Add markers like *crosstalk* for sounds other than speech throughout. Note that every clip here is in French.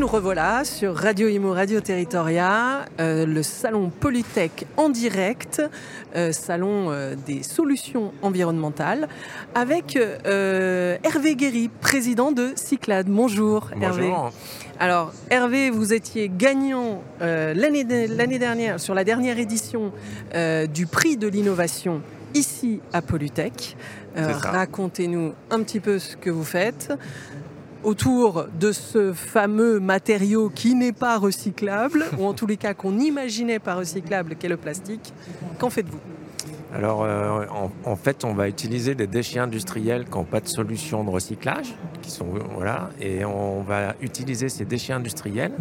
Nous revoilà sur Radio Imo, Radio Territoria, euh, le salon Polytech en direct, euh, salon euh, des solutions environnementales, avec Hervé Guéry, président de Cyclade. Bonjour, Bonjour. Hervé. Alors Hervé, vous étiez gagnant l'année dernière, sur la dernière édition du prix de l'innovation ici à Polytech. Racontez-nous un petit peu ce que vous faites autour de ce fameux matériau qui n'est pas recyclable, ou en tous les cas qu'on n'imaginait pas recyclable, qu'est le plastique. Qu'en faites-vous? Alors, euh, en, fait, on va utiliser des déchets industriels qui n'ont pas de solution de recyclage, qui sont voilà, et on va utiliser ces déchets industriels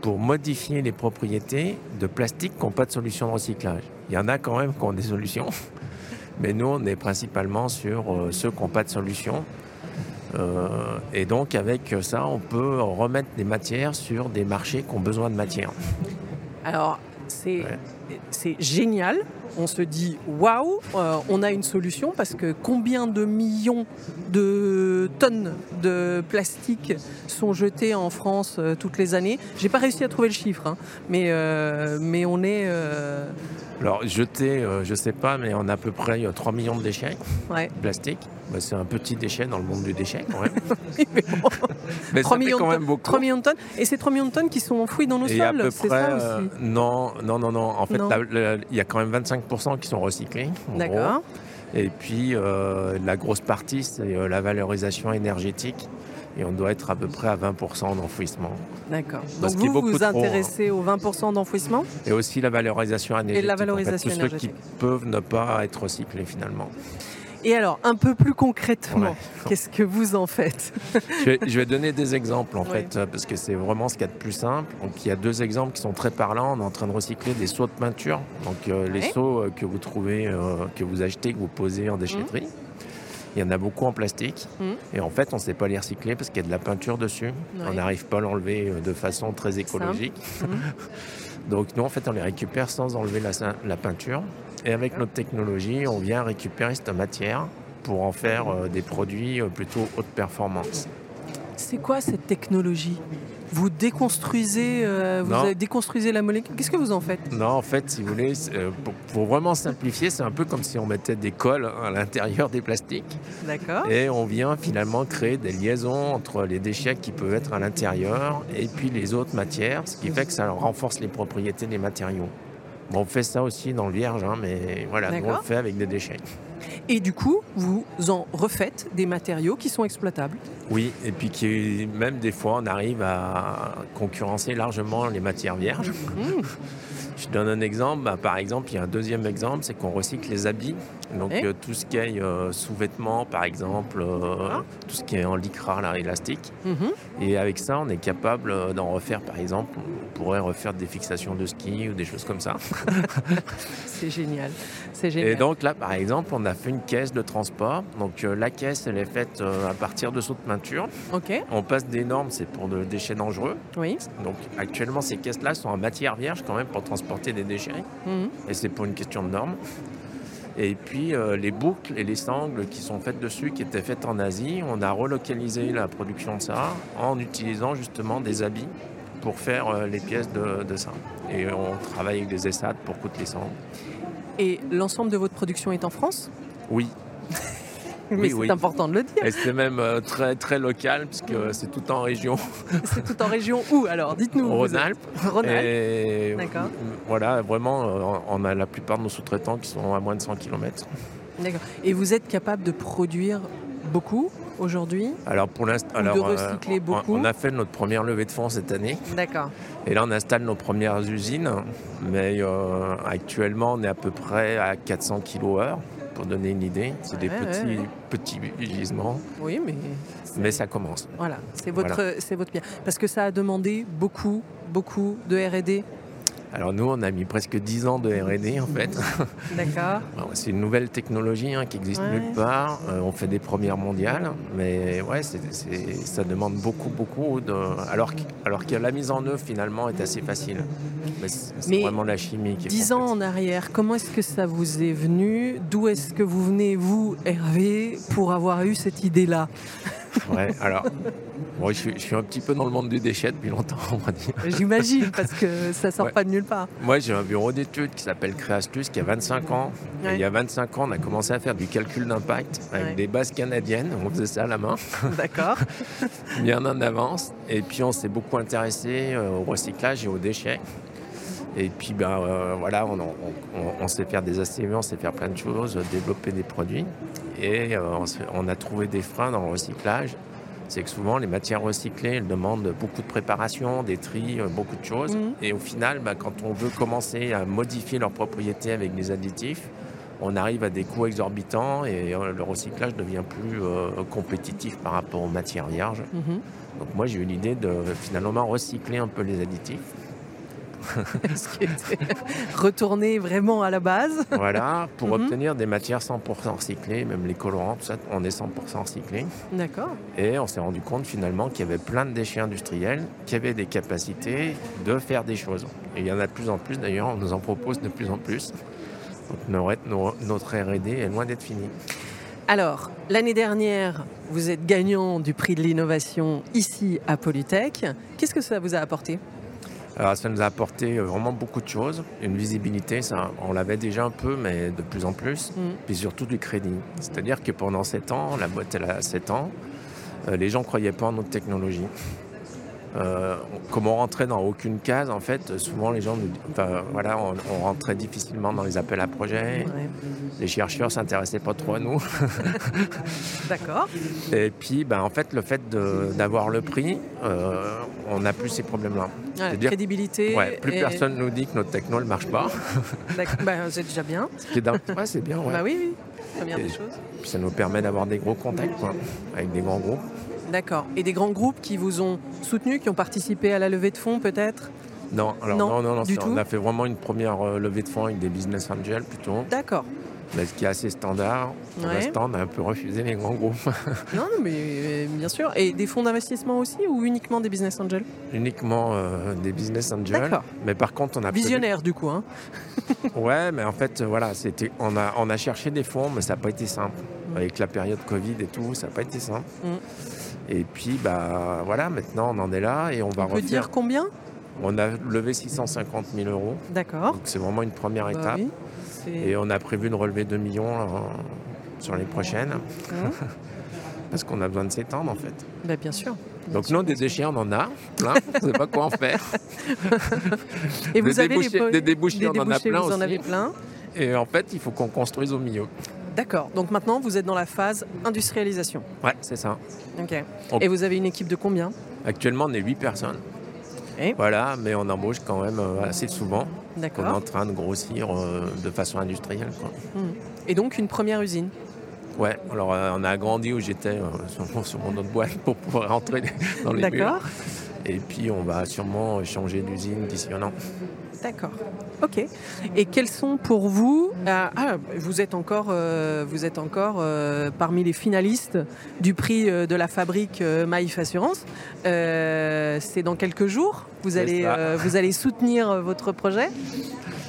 pour modifier les propriétés de plastique qui n'ont pas de solution de recyclage. Il y en a quand même qui ont des solutions, *laughs* mais nous, on est principalement sur euh, ceux qui n'ont pas de solution. Euh, et donc, avec ça, on peut remettre des matières sur des marchés qui ont besoin de matières. Alors, c'est Ouais. C'est génial. On se dit waouh, euh, on a une solution parce que combien de millions de tonnes de plastique sont jetées en France euh, toutes les années? J'ai pas réussi à trouver le chiffre, hein, mais, euh, mais on est. euh, Alors, jeter, euh, je sais pas, mais on a à peu près euh, 3 millions de déchets ouais. plastiques. Bah, c'est un petit déchet dans le monde du déchet, quand même. *laughs* Mais bon, *laughs* mais 3 ça fait millions, quand de même tonnes, beaucoup. 3 millions de tonnes. Et ces 3 millions de tonnes qui sont enfouies dans nos Et sols, c'est ça aussi? non, non, non, non. En fait, il y a quand même 25% qui sont recyclés. en D'accord. Et puis, euh, la grosse partie, c'est euh, la valorisation énergétique. Et on doit être à peu près à 20% d'enfouissement. D'accord. Donc vous vous trop, hein. intéressez aux 20% d'enfouissement? Et aussi la valorisation énergétique. en fait, valorisation tous énergétique. ceux qui peuvent ne pas être recyclés finalement. Et alors, un peu plus concrètement, Ouais. qu'est-ce que vous en faites *laughs* je, vais, je vais donner des exemples en fait, parce que c'est vraiment ce qu'il y a de plus simple. Donc il y a deux exemples qui sont très parlants. On est en train de recycler des seaux de peinture. Donc euh, les seaux euh, que vous trouvez, euh, que vous achetez, que vous posez en déchetterie. Il y en a beaucoup en plastique. Mhm. Et en fait, on ne sait pas les recycler parce qu'il y a de la peinture dessus. Ouais. On n'arrive pas à l'enlever euh, de façon très écologique. Mhm. *laughs* Donc nous, en fait, on les récupère sans enlever la, la peinture. Et avec notre technologie, on vient récupérer cette matière pour en faire euh, des produits euh, plutôt haute performance. C'est quoi cette technologie? Vous déconstruisez, euh, vous avez- déconstruisez la molécule? Qu'est-ce que vous en faites? Non, en fait, si vous voulez, euh, pour, pour vraiment simplifier, c'est un peu comme si on mettait des cols à l'intérieur des plastiques D'accord. et on vient finalement créer des liaisons entre les déchets qui peuvent être à l'intérieur et puis les autres matières, ce qui fait que ça renforce les propriétés des matériaux. Bon, on fait ça aussi dans le vierge, hein, mais voilà, nous on le fait avec des déchets. Et du coup, vous en refaites des matériaux qui sont exploitables. Oui, et puis qui, même des fois, on arrive à concurrencer largement les matières vierges. Mmh. Je donne un exemple. Bah, par exemple, il y a un deuxième exemple, c'est qu'on recycle les habits. Donc Eh euh, tout ce qui est euh, sous-vêtements, par exemple, euh, Ah. tout ce qui est en lycra, là, élastique. Mhm. Et avec ça, on est capable d'en refaire, par exemple, on pourrait refaire des fixations de ski ou des choses comme ça. *laughs* C'est génial. C'est génial. Et donc là, par exemple, on a fait une caisse de transport. Donc la caisse, elle est faite à partir de sauts de peinture. ok. On passe des normes, c'est pour de déchets dangereux. Oui. Donc actuellement, ces caisses-là sont en matière vierge quand même pour transporter des déchets. Mhm. Et c'est pour une question de normes. Et puis euh, les boucles et les sangles qui sont faites dessus, qui étaient faites en Asie, on a relocalisé la production de ça en utilisant justement des habits pour faire euh, les pièces de, de ça. Et on travaille avec des ESAD pour coudre les sangles. Et l'ensemble de votre production est en France? Oui, Mais c'est oui. important de le dire. et c'est même euh, très très local puisque c'est tout en région *laughs* C'est tout en région où alors? Dites-nous. Rhône-Alpes. Rhône-Alpes. D'accord. voilà, vraiment, euh, on a la plupart de nos sous-traitants qui sont à moins de 100 km. D'accord. Et vous êtes capable de produire beaucoup aujourd'hui? Alors pour l'instant, de euh, recycler beaucoup. on a fait notre première levée de fonds cette année. D'accord. Et là, on installe nos premières usines. Mais euh, actuellement, on est à peu près à 400 kWh, pour donner une idée. C'est des Ouais, petits, ouais, petits gisements, Oui, mais mais ça commence. voilà, c'est votre, c'est votre bien. Parce que ça a demandé beaucoup, beaucoup de R&D. Alors nous, on a mis presque 10 ans de R&D en fait. *laughs* D'accord. C'est une nouvelle technologie hein, qui existe nulle part. Euh, on fait des premières mondiales, mais ouais, ça demande beaucoup, beaucoup de. Alors, alors que la mise en œuvre finalement est assez facile. Mais c'est vraiment la chimie qui est 10 ans en arrière, comment est-ce que ça vous est venu? D'où est-ce que vous venez, vous, Hervé, pour avoir eu cette idée-là? Ouais, alors, moi, je, suis, un petit peu dans le monde du déchet depuis longtemps, on va dire. J'imagine, *laughs* parce que ça sort pas de nulle part. Moi, j'ai un bureau d'études qui s'appelle Creastus, qui a 25 ans. il y a 25 ans, on a commencé à faire du calcul d'impact avec des bases canadiennes. On faisait ça à la main. *laughs* D'accord. *laughs* Bien en avance. Et puis, on s'est beaucoup intéressé euh, au recyclage et aux déchets. Et puis, ben, euh, voilà, on, sait faire des ACV, on sait faire plein de choses, développer des produits. Et euh, on, a trouvé des freins dans le recyclage. C'est que souvent, les matières recyclées, elles demandent beaucoup de préparation, des tris, euh, beaucoup de choses. Mhm. Et au final, ben, quand on veut commencer à modifier leurs propriétés avec des additifs, on arrive à des coûts exorbitants et le recyclage devient plus compétitif par rapport aux matières vierges. Mhm. Donc moi, j'ai eu l'idée de finalement recycler un peu les additifs *laughs* retourner vraiment à la base. Voilà, pour mhm. obtenir des matières 100% recyclées, même les colorants, tout ça, on est 100% recyclé. D'accord. Et on s'est rendu compte finalement qu'il y avait plein de déchets industriels qui avaient des capacités de faire des choses. Et il y en a de plus en plus d'ailleurs, on nous en propose de plus en plus. Donc notre RD est loin d'être fini. Alors, l'année dernière, vous êtes gagnant du prix de l'innovation ici à Polytech. Qu'est-ce que ça vous a apporté? Alors, ça nous a apporté euh, vraiment beaucoup de choses. Une visibilité, ça, on l'avait déjà un peu, mais de plus en plus. Mm. Puis surtout du crédit. C'est-à-dire que pendant 7 ans, la boîte elle a 7 ans, euh, les gens ne croyaient pas en notre technologie. Euh, comme on rentrait dans aucune case, en fait, souvent les gens nous enfin, voilà, on, rentrait difficilement dans les appels à projets. Les chercheurs s'intéressaient pas trop à nous. *laughs* D'accord. Et puis, ben, en fait, le fait d'avoir le prix, euh, on n'a plus ces problèmes-là. la crédibilité. Ouais, plus personne nous dit que notre techno ne marche pas. *laughs* ben, c'est déjà bien. c'est bien. Bah oui, oui. Bien des choses. Puis ça nous permet d'avoir des gros contacts avec des grands groupes. D'accord. Et des grands groupes qui vous ont soutenu, qui ont participé à la levée de fonds peut-être? Non, alors non, non, non, on a fait vraiment une première euh, levée de fonds avec des business angels plutôt. D'accord. Mais ce qui est assez standard, pour l'instant, on a un peu refusé les grands groupes. *laughs* non, mais euh, bien sûr. Et des fonds d'investissement aussi ou uniquement des business angels? Uniquement euh, des business angels. D'accord. Mais par contre, on a. Visionnaire du coup. Hein *laughs* ouais, mais en fait, voilà, c'était, on, a, on a cherché des fonds, mais ça n'a pas été simple. Mm. Avec la période Covid et tout, ça n'a pas été simple. Mm. Et puis, bah, voilà, maintenant on en est là et on va on peut dire combien? On a levé 650 000 euros. D'accord. c'est vraiment une première bah étape. et on a prévu de relever 2 millions euh, sur les prochaines. *laughs* Parce qu'on a besoin de s'étendre en fait. Bah, bien sûr. Donc nous, des déchets, on en a plein. *laughs* on ne sait pas quoi en faire. *laughs* et vous avez des débouchés, on en a plein vous en avez plein. Et en fait, il faut qu'on construise au milieu. D'accord. Donc maintenant, vous êtes dans la phase industrialisation. Ouais, c'est ça. Ok. Et vous avez une équipe de combien? Actuellement, on est 8 personnes. Et? Voilà, mais on embauche quand même euh, assez souvent. D'accord. On est en train de grossir euh, de façon industrielle. Mmh. Et donc une première usine? Ouais, alors euh, on a agrandi où j'étais sur, mon autre boîte *laughs* pour pouvoir rentrer dans les D'accord. Et puis on va sûrement changer d'usine d'ici un an. D'accord. Ok. Et quels sont pour vous euh, ah, vous êtes encore, euh, vous êtes encore euh, parmi les finalistes du prix de la fabrique Maïf Assurance. C'est dans quelques jours? Vous allez, vous allez soutenir votre projet?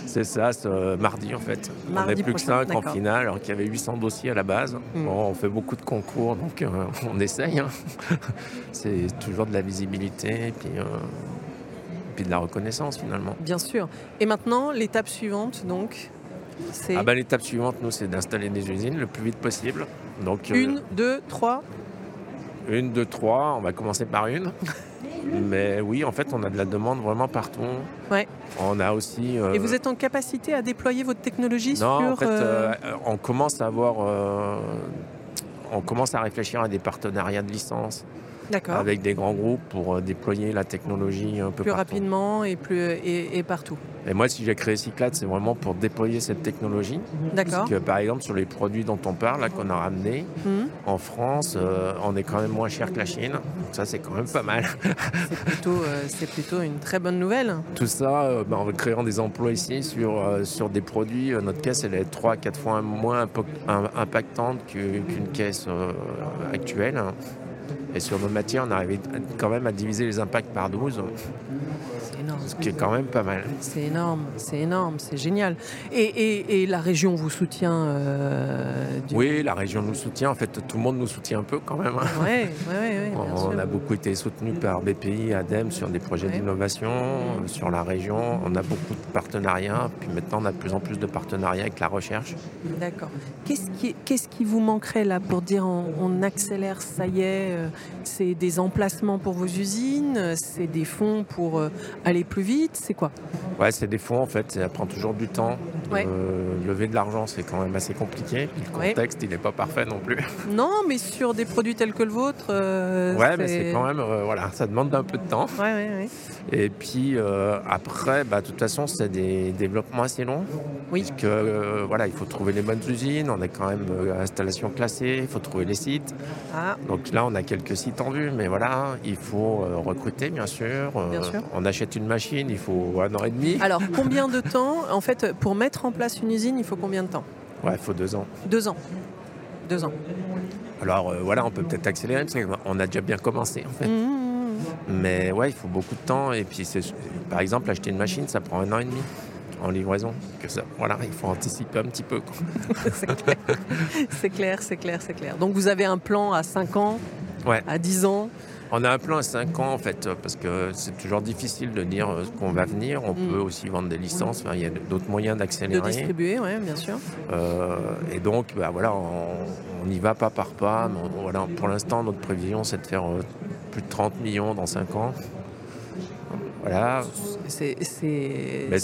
C'est ça, ce mardi en fait. on n'est plus que 5 en finale, alors qu'il y avait 800 dossiers à la base. Hmm. on fait beaucoup de concours, donc on essaye. Hein. *laughs* C'est toujours de la visibilité. Et puis, puis de la reconnaissance finalement. Bien sûr. Et maintenant, l'étape suivante, donc, c'est... Ah bah, l'étape suivante, nous, c'est d'installer des usines le plus vite possible. Donc, euh, une, deux, trois Une, deux, trois. On va commencer par une. *laughs* Mais oui, en fait, on a de la demande vraiment partout. Ouais. On a aussi. Euh, Et vous êtes en capacité à déployer votre technologie non, sur. En fait, euh, on commence à avoir. on commence à réfléchir à des partenariats de licence avec des grands groupes pour déployer la technologie un peu plus rapidement et, plus, et partout. Et moi, si j'ai créé Cyclade, c'est vraiment pour déployer cette technologie. D'accord. Parce que, par exemple, sur les produits dont on parle, qu'on a ramenés, mhm. en France, euh, on est quand même moins cher que la Chine. Ça, c'est quand même pas mal. c'est plutôt, euh, plutôt une très bonne nouvelle. Tout ça, euh, bah, en créant des emplois ici sur, sur des produits, notre caisse, elle est 3 4 fois moins impactante qu'une caisse actuelle. Et sur nos matières, on arrive quand même à diviser les impacts par 12. Ce qui est quand même pas mal. C'est énorme, c'est énorme, c'est génial. Et, la région vous soutient euh, Oui, la région nous soutient. En fait, tout le monde nous soutient un peu quand même. Hein. Oui, oui, oui. on, a beaucoup été soutenu par BPI, ADEME sur des projets d'innovation, euh, sur la région. On a beaucoup de partenariats. Puis maintenant, on a de plus en plus de partenariats avec la recherche. D'accord. Qu'est-ce qui, qu'est-ce qui vous manquerait là pour dire on, accélère, ça y est euh, C'est des emplacements pour vos usines C'est des fonds pour aller plus vite C'est quoi? Ouais, c'est des fonds en fait, ça prend toujours du temps. lever de l'argent, c'est quand même assez compliqué. le contexte, il n'est pas parfait non plus. *laughs* Non, mais sur des produits tels que le vôtre. Euh, ouais, mais c'est quand même, euh, voilà, ça demande un peu de temps. Ouais, ouais, ouais. Et puis euh, après, bah, de toute façon, c'est des développements assez longs. Oui. Parce que voilà, il faut trouver les bonnes usines, on a quand même installation classée, il faut trouver les sites. Ah. Donc là, on a quelques sites en vue, mais voilà, il faut recruter bien sûr. Bien sûr. On achète une machine, il faut un an et demi. Alors, combien de temps En fait, pour mettre en place une usine, il faut combien de temps? Ouais, il faut deux ans. Deux ans. Deux ans. Alors euh, voilà, on peut peut-être accélérer parce qu'on a déjà bien commencé en fait. Mmh. Mais ouais, il faut beaucoup de temps. Et puis, par exemple, acheter une machine, ça prend un an et demi en livraison. Que ça, voilà, il faut anticiper un petit peu. *laughs* c'est clair, c'est clair, c'est clair, Donc vous avez un plan à 5 ans, ouais. à 10 ans? On a un plan à 5 ans en fait, parce que c'est toujours difficile de dire ce qu'on va venir. On mm. peut aussi vendre des licences, il y a d'autres moyens d'accélérer. De distribuer, oui, bien sûr. Euh, et donc, bah, voilà, on n'y va pas par pas. voilà, pour l'instant, notre prévision, c'est de faire euh, plus de 30 millions dans 5 ans. Voilà. C'est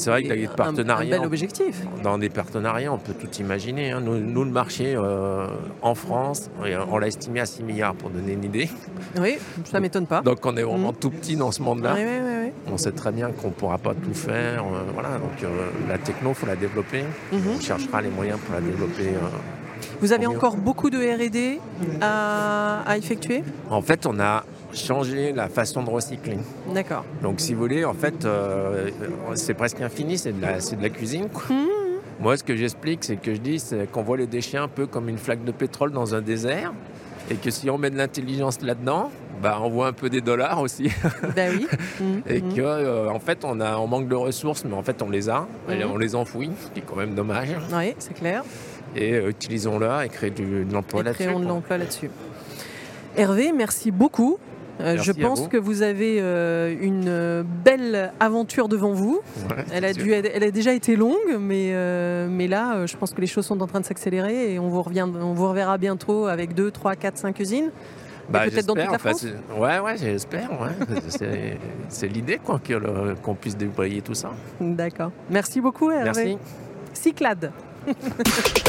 vrai que les partenariats. Un, bel objectif. Dans des partenariats, on peut tout imaginer. Hein. Nous, le marché euh, en France, on l'a estimé à 6 milliards pour donner une idée. Oui, ça m'étonne pas. Donc on est vraiment mm. tout petit dans ce monde-là. Oui, oui, oui, on sait très bien qu'on ne pourra pas tout faire. Euh, voilà, donc euh, la techno, il faut la développer. Mm-hmm. On cherchera les moyens pour la développer. Vous avez encore beaucoup de RD à, à effectuer? En fait, on a changer la façon de recycler. D'accord. Donc si vous voulez, en fait, euh, c'est presque infini, c'est de, la, de la cuisine. Mmh. Moi, ce que j'explique, c'est que je dis qu'on voit les déchets un peu comme une flaque de pétrole dans un désert, et que si on met de l'intelligence là-dedans, bah, on voit un peu des dollars aussi. *laughs* Ben oui. Mmh. *laughs* et mmh. que euh, en fait, on, a, on manque de ressources, mais en fait, on les a, et on les enfouit, ce qui est quand même dommage. Oui, c'est clair. Et euh, utilisons-la et créons de l'emploi là-dessus. Créons de l'emploi là-dessus. Hervé, merci beaucoup euh, je pense que vous avez euh, une belle aventure devant vous. elle, a dû, elle, a déjà été longue, mais, euh, mais là, je pense que les choses sont en train de s'accélérer et on vous, revient, on vous reverra bientôt avec 2, 3, 4, 5 usines. Bah, peut-être dans toute la France Ouais, ouais, j'espère. *laughs* c'est l'idée qu'on puisse déployer tout ça. D'accord. Merci beaucoup, Hervé. Merci. Cyclade. *laughs*